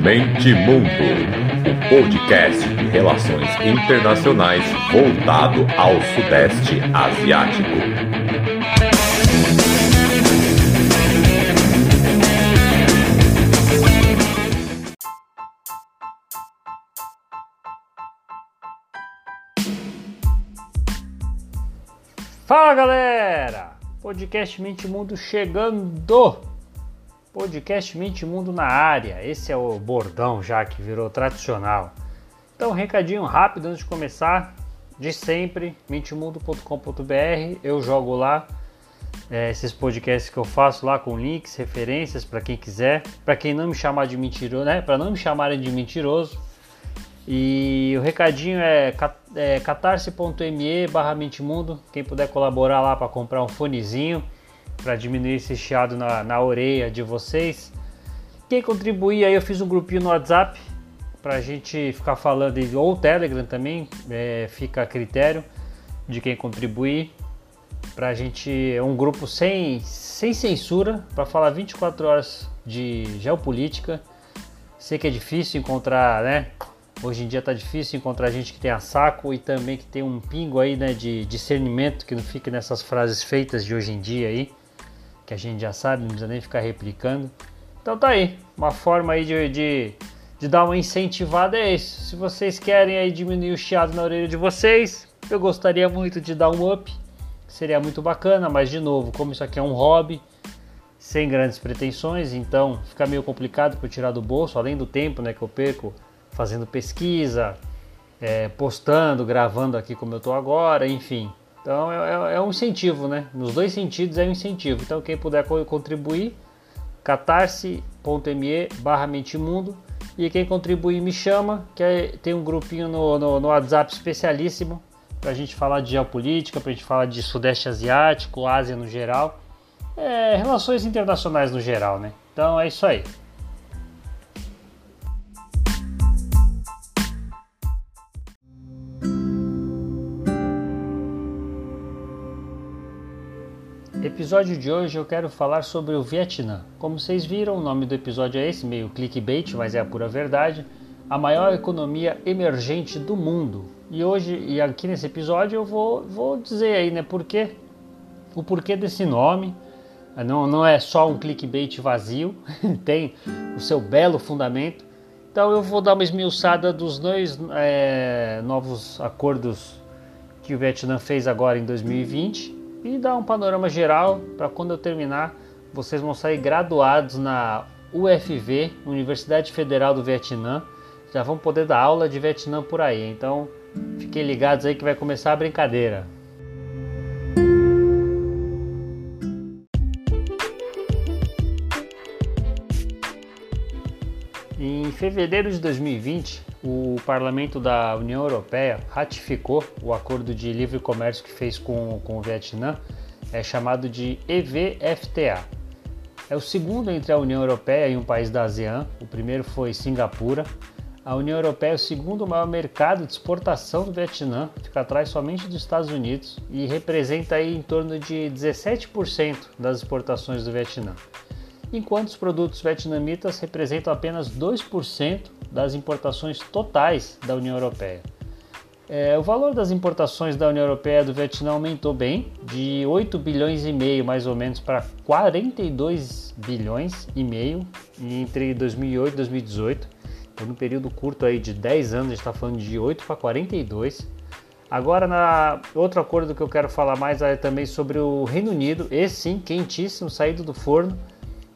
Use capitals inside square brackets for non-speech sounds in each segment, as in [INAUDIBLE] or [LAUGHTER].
Mente Mundo, o podcast de relações internacionais voltado ao Sudeste Asiático. Fala galera! Podcast Mente Mundo chegando! Podcast Mente Mundo na área. Esse é o bordão já que virou tradicional. Então, recadinho rápido antes de começar. De sempre, mentemundo.com.br. Eu jogo lá é, esses podcasts que eu faço lá com links, referências para quem quiser. Para quem não me chamar de mentiroso, né? Para não me chamarem de mentiroso. E o recadinho é, é catarse.me barra Mentimundo. Quem puder colaborar lá para comprar um fonezinho para diminuir esse chiado na, na orelha de vocês. Quem contribuir aí, eu fiz um grupinho no WhatsApp para a gente ficar falando, ou o Telegram também, é, fica a critério de quem contribuir. Para a gente, é um grupo sem, sem censura, para falar 24 horas de geopolítica. Sei que é difícil encontrar, né? Hoje em dia tá difícil encontrar gente que tenha saco e também que tem um pingo aí, né, de discernimento, que não fique nessas frases feitas de hoje em dia aí que a gente já sabe, não precisa nem ficar replicando. Então tá aí, uma forma aí de, de, de dar uma incentivada é isso. Se vocês querem aí diminuir o chiado na orelha de vocês, eu gostaria muito de dar um up, seria muito bacana, mas de novo, como isso aqui é um hobby, sem grandes pretensões, então fica meio complicado para tirar do bolso, além do tempo né, que eu perco fazendo pesquisa, é, postando, gravando aqui como eu estou agora, enfim. Então é, é, é, um incentivo, né? Nos dois sentidos é um incentivo. Então quem puder contribuir, catarse.me barra Mentimundo e quem contribuir me chama, que é, tem um grupinho no, no, no WhatsApp especialíssimo para a gente falar de geopolítica, para a gente falar de Sudeste Asiático, Ásia no geral, é, relações internacionais no geral, né? Então é isso aí. Episódio de hoje eu quero falar sobre o Vietnã. Como vocês viram, o nome do episódio é esse, meio clickbait, mas é a pura verdade. A maior economia emergente do mundo. E hoje, e aqui nesse episódio, eu vou, vou dizer aí, né, por quê? O porquê desse nome. Não, não é só um clickbait vazio, [LAUGHS] tem o seu belo fundamento. Então eu vou dar uma esmiuçada dos dois é, novos acordos que o Vietnã fez agora em 2020 e dar um panorama geral para quando eu terminar vocês vão sair graduados na UFV, Universidade Federal do Vietnã. Já vão poder dar aula de Vietnã por aí. Então fiquem ligados aí que vai começar a brincadeira. Fevereiro de 2020, o Parlamento da União Europeia ratificou o acordo de livre comércio que fez com, com o Vietnã, é chamado de EVFTA. É o segundo entre a União Europeia e um país da ASEAN, o primeiro foi Singapura. A União Europeia é o segundo maior mercado de exportação do Vietnã, fica atrás somente dos Estados Unidos e representa aí em torno de 17% das exportações do Vietnã enquanto os produtos vietnamitas representam apenas 2% das importações totais da União Europeia. É, o valor das importações da União Europeia do Vietnã aumentou bem, de 8 bilhões e meio mais ou menos para 42 bilhões e meio entre 2008 e 2018. Então, num período curto aí de 10 anos, a gente está falando de 8 para 42. Agora, na outro acordo que eu quero falar mais é também sobre o Reino Unido, esse sim, quentíssimo, saído do forno.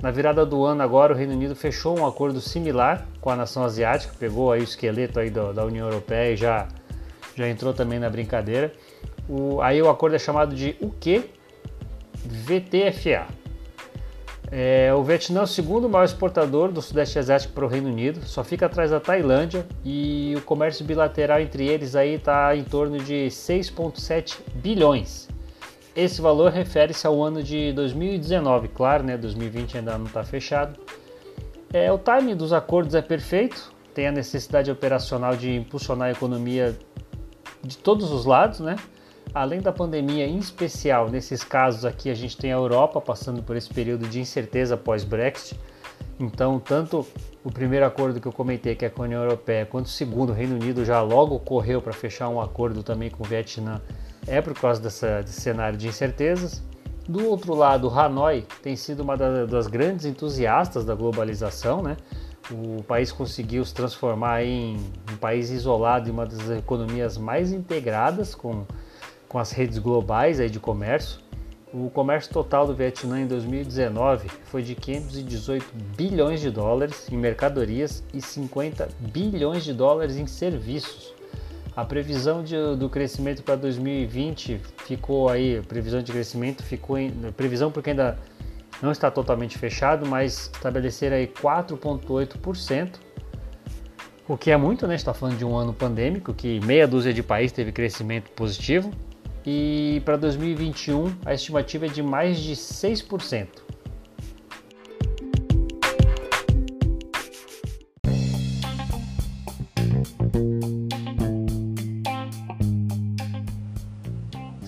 Na virada do ano agora, o Reino Unido fechou um acordo similar com a nação asiática, pegou aí o esqueleto aí da, da União Europeia e já, já entrou também na brincadeira. O, aí o acordo é chamado de o que? VTFA. É, o Vietnã é o segundo maior exportador do Sudeste Asiático para o Reino Unido, só fica atrás da Tailândia e o comércio bilateral entre eles aí está em torno de 6,7 bilhões. Esse valor refere-se ao ano de 2019, claro, né? 2020 ainda não está fechado. É, o timing dos acordos é perfeito, tem a necessidade operacional de impulsionar a economia de todos os lados, né? Além da pandemia, em especial nesses casos aqui, a gente tem a Europa passando por esse período de incerteza pós-Brexit. Então, tanto o primeiro acordo que eu comentei, que é com a União Europeia, quanto o segundo, o Reino Unido já logo correu para fechar um acordo também com o Vietnã, é por causa dessa, desse cenário de incertezas. Do outro lado, Hanoi tem sido uma das grandes entusiastas da globalização, né? O país conseguiu se transformar em um país isolado e uma das economias mais integradas com, com as redes globais aí de comércio. O comércio total do Vietnã em 2019 foi de 518 bilhões de dólares em mercadorias e 50 bilhões de dólares em serviços. A previsão de, do crescimento para 2020 ficou aí, previsão de crescimento ficou em previsão porque ainda não está totalmente fechado, mas estabelecer aí 4,8%, o que é muito, né? Está falando de um ano pandêmico que meia dúzia de países teve crescimento positivo e para 2021 a estimativa é de mais de 6%.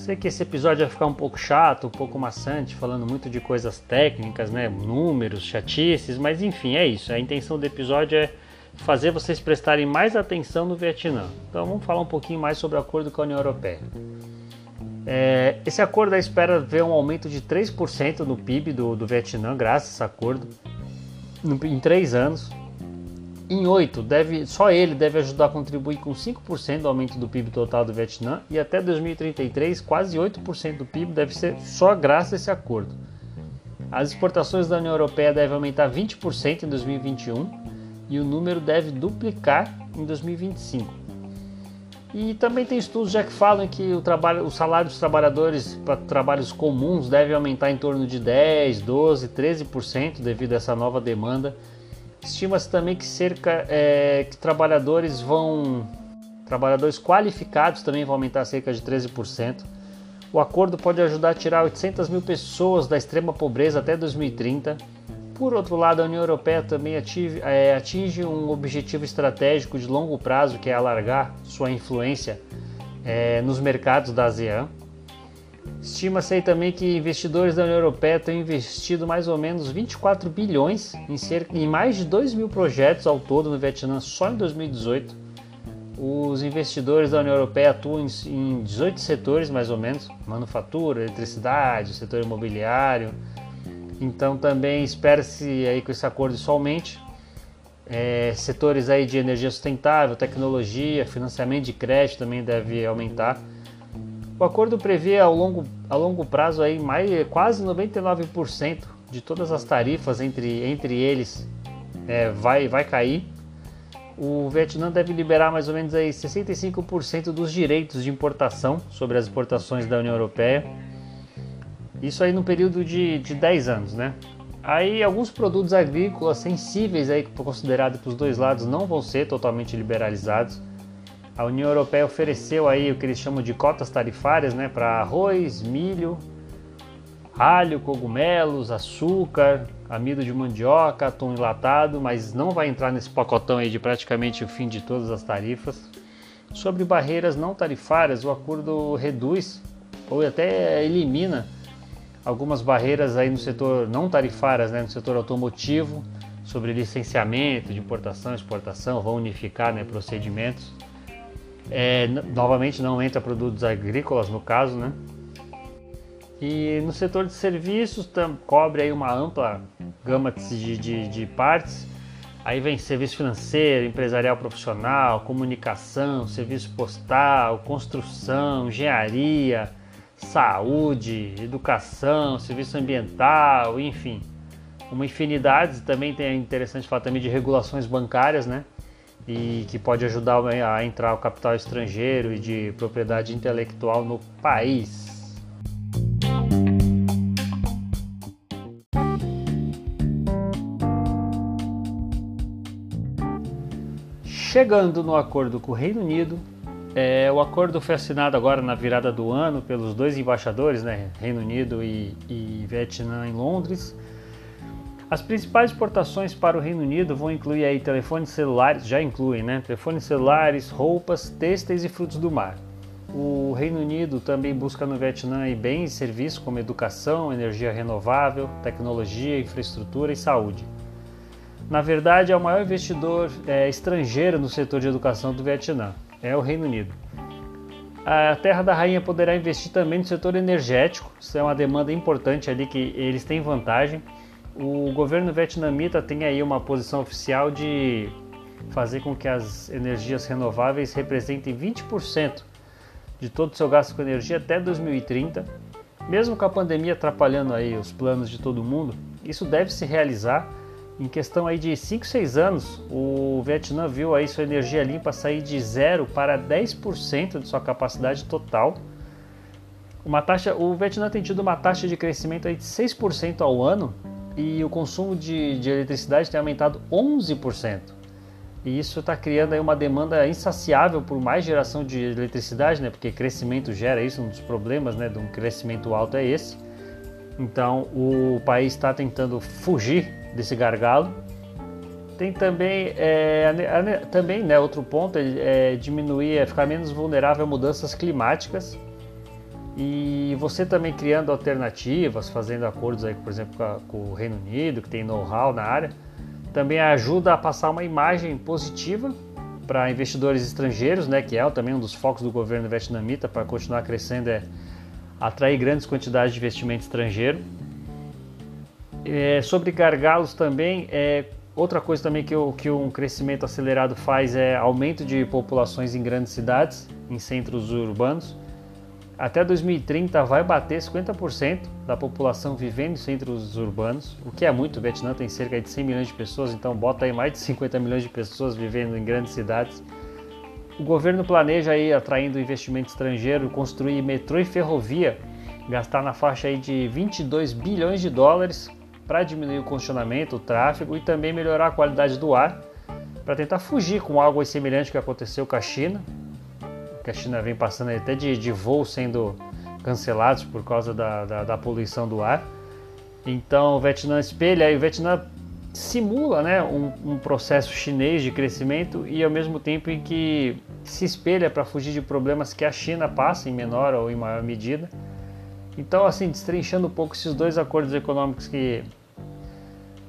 Sei que esse episódio vai ficar um pouco chato, um pouco maçante, falando muito de coisas técnicas, né? Números, chatices, mas enfim, é isso. A intenção do episódio é fazer vocês prestarem mais atenção no Vietnã. Então vamos falar um pouquinho mais sobre o acordo com a União Europeia. É, esse acordo espera ver um aumento de 3% no PIB do, do Vietnã, graças a esse acordo, em três anos. Em 8, deve, só ele deve ajudar a contribuir com 5% do aumento do PIB total do Vietnã e até 2033 quase 8% do PIB deve ser só graças a esse acordo. As exportações da União Europeia devem aumentar 20% em 2021 e o número deve duplicar em 2025. E também tem estudos já que falam que o, trabalho, o salário dos trabalhadores para trabalhos comuns deve aumentar em torno de 10, 12, 13% devido a essa nova demanda Estima-se também que cerca é, que trabalhadores vão trabalhadores qualificados também vão aumentar cerca de 13%. O acordo pode ajudar a tirar 800 mil pessoas da extrema pobreza até 2030. Por outro lado, a União Europeia também ative, é, atinge um objetivo estratégico de longo prazo, que é alargar sua influência é, nos mercados da ASEAN. Estima-se aí também que investidores da União Europeia têm investido mais ou menos 24 bilhões em, cerca, em mais de 2 mil projetos ao todo no Vietnã só em 2018. Os investidores da União Europeia atuam em 18 setores mais ou menos, manufatura, eletricidade, setor imobiliário. Então também espera-se aí com esse acordo somente é, setores aí de energia sustentável, tecnologia, financiamento de crédito também deve aumentar. O acordo prevê ao longo, a longo prazo aí mais, quase 99% de todas as tarifas entre, entre eles é, vai, vai cair. O Vietnã deve liberar mais ou menos aí 65% dos direitos de importação sobre as exportações da União Europeia. Isso aí no período de, de 10 anos, né? Aí alguns produtos agrícolas sensíveis aí considerados para os dois lados não vão ser totalmente liberalizados. A União Europeia ofereceu aí o que eles chamam de cotas tarifárias, né, para arroz, milho, alho, cogumelos, açúcar, amido de mandioca, atum enlatado, mas não vai entrar nesse pacotão aí de praticamente o fim de todas as tarifas. Sobre barreiras não tarifárias, o acordo reduz ou até elimina algumas barreiras aí no setor não tarifárias, né, no setor automotivo, sobre licenciamento de importação e exportação, vão unificar né, procedimentos. É, novamente não entra produtos agrícolas no caso, né? E no setor de serviços tam, cobre aí uma ampla gama de, de, de partes. Aí vem serviço financeiro, empresarial profissional, comunicação, serviço postal, construção, engenharia, saúde, educação, serviço ambiental, enfim. Uma infinidade, também tem é interessante falar também de regulações bancárias, né? E que pode ajudar a entrar o capital estrangeiro e de propriedade intelectual no país. Chegando no acordo com o Reino Unido, é, o acordo foi assinado agora na virada do ano pelos dois embaixadores, né, Reino Unido e, e Vietnã em Londres, as principais exportações para o Reino Unido vão incluir aí telefones celulares, já incluem, né? Telefones celulares, roupas, têxteis e frutos do mar. O Reino Unido também busca no Vietnã bens e serviços como educação, energia renovável, tecnologia, infraestrutura e saúde. Na verdade, é o maior investidor é, estrangeiro no setor de educação do Vietnã, é o Reino Unido. A Terra da Rainha poderá investir também no setor energético, isso é uma demanda importante ali que eles têm vantagem. O governo vietnamita tem aí uma posição oficial de fazer com que as energias renováveis representem 20% de todo o seu gasto com energia até 2030. Mesmo com a pandemia atrapalhando aí os planos de todo mundo, isso deve se realizar em questão aí de 5, 6 anos, o Vietnã viu aí sua energia limpa sair de 0 para 10% de sua capacidade total. Uma taxa, o Vietnã tem tido uma taxa de crescimento aí de 6% ao ano e o consumo de, de eletricidade tem aumentado 11%. E isso está criando aí uma demanda insaciável por mais geração de eletricidade, né? Porque crescimento gera isso, um dos problemas, né, de um crescimento alto é esse. Então o país está tentando fugir desse gargalo. Tem também, é, também né, outro ponto é, é diminuir, é ficar menos vulnerável a mudanças climáticas e você também criando alternativas, fazendo acordos aí, por exemplo, com, o Reino Unido, que tem know-how na área, também ajuda a passar uma imagem positiva para investidores estrangeiros, né, que é também um dos focos do governo vietnamita para continuar crescendo, é atrair grandes quantidades de investimento estrangeiro. É, sobre gargalos também, é, outra coisa também que, o, que um crescimento acelerado faz é aumento de populações em grandes cidades, em centros urbanos. Até 2030 vai bater 50% da população vivendo em centros urbanos, o que é muito. O Vietnã tem cerca de 100 milhões de pessoas, então bota aí mais de 50 milhões de pessoas vivendo em grandes cidades. O governo planeja aí, atraindo investimento estrangeiro, construir metrô e ferrovia, gastar na faixa aí de 22 bilhões de dólares para diminuir o congestionamento, o tráfego e também melhorar a qualidade do ar, para tentar fugir com algo semelhante que aconteceu com a China, que a China vem passando até de, de voos sendo cancelados por causa da, da, da, poluição do ar. Então o Vietnã espelha e o Vietnã simula né, um, um, processo chinês de crescimento e ao mesmo tempo em que se espelha para fugir de problemas que a China passa em menor ou em maior medida. Então, assim, destrinchando um pouco esses dois acordos econômicos que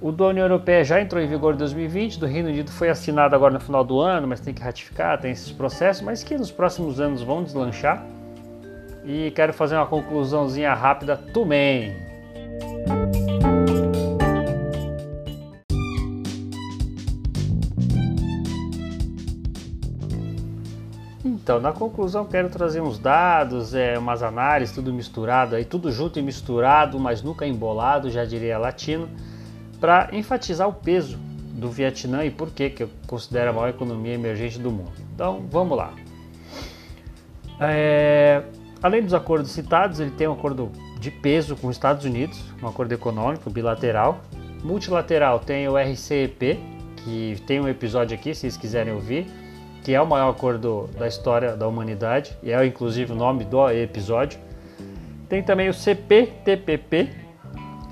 o da União Europeia já entrou em vigor em 2020, do Reino Unido foi assinado agora no final do ano, mas tem que ratificar, tem esses processos, mas que nos próximos anos vão deslanchar. E quero fazer uma conclusãozinha rápida também. Então, na conclusão, quero trazer uns dados, é, umas análises, tudo misturado aí, tudo junto e misturado, mas nunca embolado, já diria latino para enfatizar o peso do Vietnã e por que, que eu considero a maior economia emergente do mundo. Então vamos lá. É, além dos acordos citados, ele tem um acordo de peso com os Estados Unidos, um acordo econômico bilateral. Multilateral tem o RCEP, que tem um episódio aqui, se vocês quiserem ouvir, que é o maior acordo da história da humanidade, e é inclusive o nome do episódio. Tem também o CPTPP,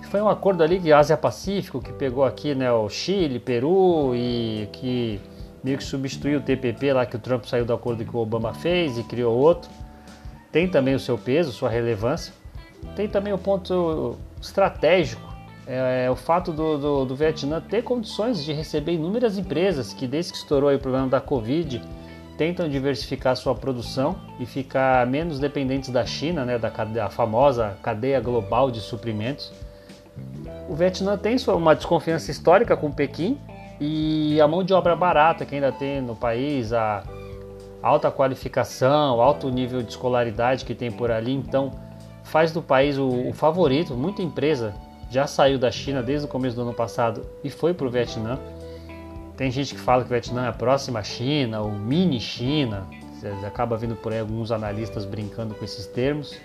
foi um acordo ali de Ásia-Pacífico que pegou aqui né, o Chile, Peru e que meio que substituiu o TPP lá que o Trump saiu do acordo que o Obama fez e criou outro. Tem também o seu peso, sua relevância. Tem também o ponto estratégico, é, é o fato do, do, do, Vietnã ter condições de receber inúmeras empresas que desde que estourou o problema da Covid tentam diversificar sua produção e ficar menos dependentes da China, né, da, famosa cadeia global de suprimentos. O Vietnã tem uma desconfiança histórica com Pequim e a mão de obra barata que ainda tem no país, a alta qualificação, alto nível de escolaridade que tem por ali, então faz do país o, o favorito. Muita empresa já saiu da China desde o começo do ano passado e foi para o Vietnã. Tem gente que fala que o Vietnã é a próxima China, ou mini China. Acaba vendo por aí alguns analistas brincando com esses termos.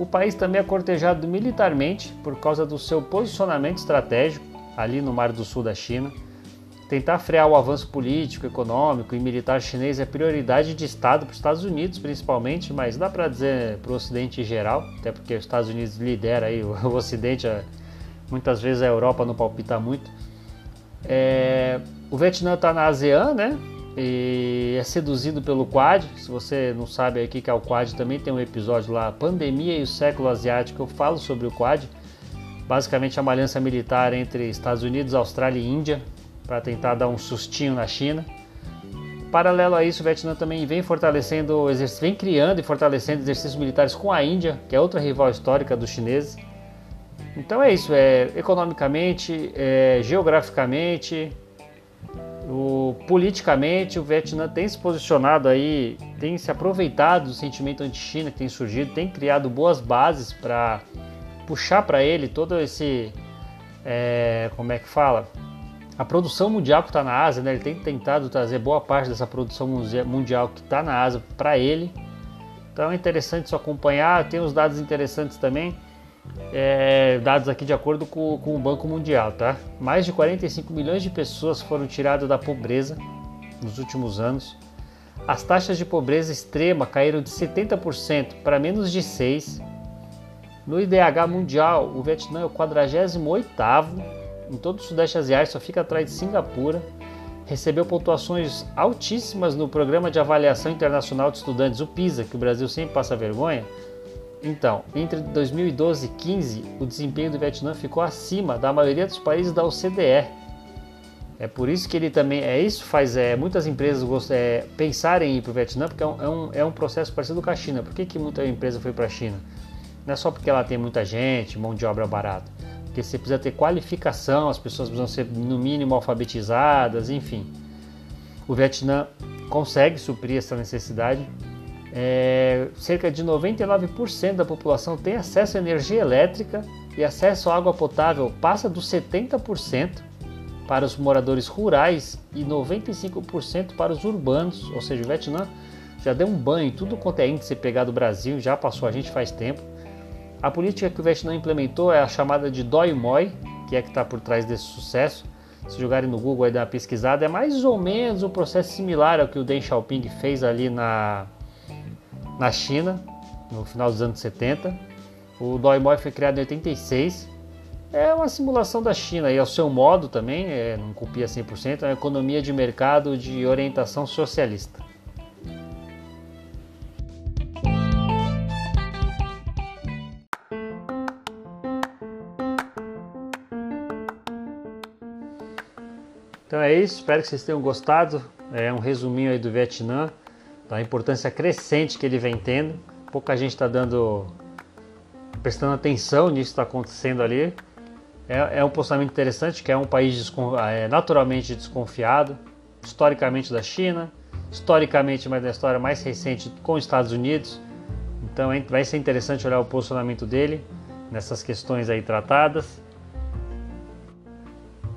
O país também é cortejado militarmente por causa do seu posicionamento estratégico ali no Mar do Sul da China. Tentar frear o avanço político, econômico e militar chinês é prioridade de Estado para os Estados Unidos, principalmente, mas dá para dizer para o Ocidente em geral, até porque os Estados Unidos lidera aí [LAUGHS] o, Ocidente, muitas vezes a Europa não palpita muito. É, o Vietnã está na ASEAN, né? E é seduzido pelo Quad. Se você não sabe o que é o Quad, também tem um episódio lá, Pandemia e o Século Asiático. Eu falo sobre o Quad. basicamente é uma aliança militar entre Estados Unidos, Austrália e Índia para tentar dar um sustinho na China. Paralelo a isso, o Vietnã também vem fortalecendo, vem criando e fortalecendo exercícios militares com a Índia, que é outra rival histórica dos chineses. Então é isso, é economicamente, é, geograficamente, o, politicamente o Vietnã tem se posicionado aí, tem se aproveitado do sentimento anti-China que tem surgido, tem criado boas bases para puxar para ele todo esse, é, como é que fala, a produção mundial que está na Ásia, né? ele tem tentado trazer boa parte dessa produção mundial que está na Ásia para ele. Então é interessante isso acompanhar. Tem uns dados interessantes também, é, dados aqui de acordo com, com, o Banco Mundial, tá? Mais de 45 milhões de pessoas foram tiradas da pobreza nos últimos anos. As taxas de pobreza extrema caíram de 70% para menos de 6%. No IDH mundial, o Vietnã é o 48º em todo o Sudeste Asiático, só fica atrás de Singapura. Recebeu pontuações altíssimas no Programa de Avaliação Internacional de Estudantes, o PISA, que o Brasil sempre passa vergonha. Então, entre 2012 e 2015, o desempenho do Vietnã ficou acima da maioria dos países da OCDE. É por isso que ele também. É isso faz é, muitas empresas é, pensarem em ir para o Vietnã, porque é um, é, um, é um processo parecido com a China. Por que, que muita empresa foi para a China? Não é só porque ela tem muita gente, mão de obra barata porque você precisa ter qualificação, as pessoas precisam ser no mínimo alfabetizadas, enfim. O Vietnã consegue suprir essa necessidade. É, cerca de 99% da população tem acesso à energia elétrica e acesso à água potável passa dos 70% para os moradores rurais e 95% para os urbanos, ou seja, o Vietnã já deu um banho tudo quanto é índice pegar do Brasil, já passou a gente faz tempo. A política que o Vietnã implementou é a chamada de Doi Moi, que é que está por trás desse sucesso. Se jogarem no Google e dar uma pesquisada, é mais ou menos um processo similar ao que o Deng Xiaoping fez ali na, na China, no final dos anos 70. O Doi Moi foi criado em 86. É uma simulação da China e ao seu modo também, é, não copia 100%, é uma economia de mercado de orientação socialista. Então é isso, espero que vocês tenham gostado. É um resuminho aí do Vietnã, da importância crescente que ele vem tendo. Pouca gente está dando, prestando atenção nisso que está acontecendo ali. É, é, um postamento interessante, que é um país descon, é, naturalmente desconfiado, historicamente da China, historicamente, mas na história mais recente com os Estados Unidos. Então vai ser interessante olhar o posicionamento dele nessas questões aí tratadas.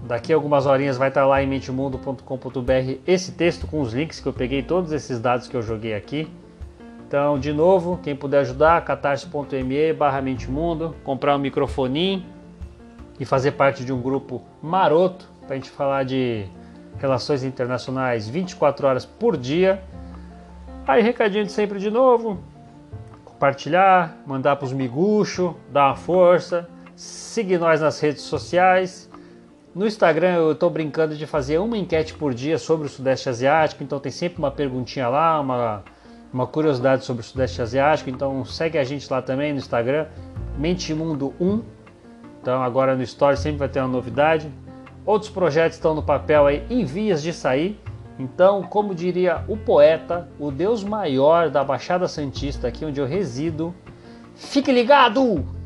Daqui a algumas horinhas vai estar lá em mentemundo.com.br esse texto com os links que eu peguei todos esses dados que eu joguei aqui. Então, de novo, quem puder ajudar, catarse.me barra Mentemundo, comprar um microfoninho e fazer parte de um grupo maroto para a gente falar de relações internacionais 24 horas por dia. Aí, recadinho de sempre de novo, compartilhar, mandar para os miguxos, dar uma força, seguir nós nas redes sociais no Instagram eu estou brincando de fazer uma enquete por dia sobre o Sudeste Asiático, então tem sempre uma perguntinha lá, uma, uma curiosidade sobre o Sudeste Asiático, então segue a gente lá também no Instagram, Mentimundo 1. Então agora no Story sempre vai ter uma novidade. Outros projetos estão no papel aí em vias de sair. Então, como diria o poeta, o Deus maior da Baixada Santista, aqui onde eu resido, fique ligado!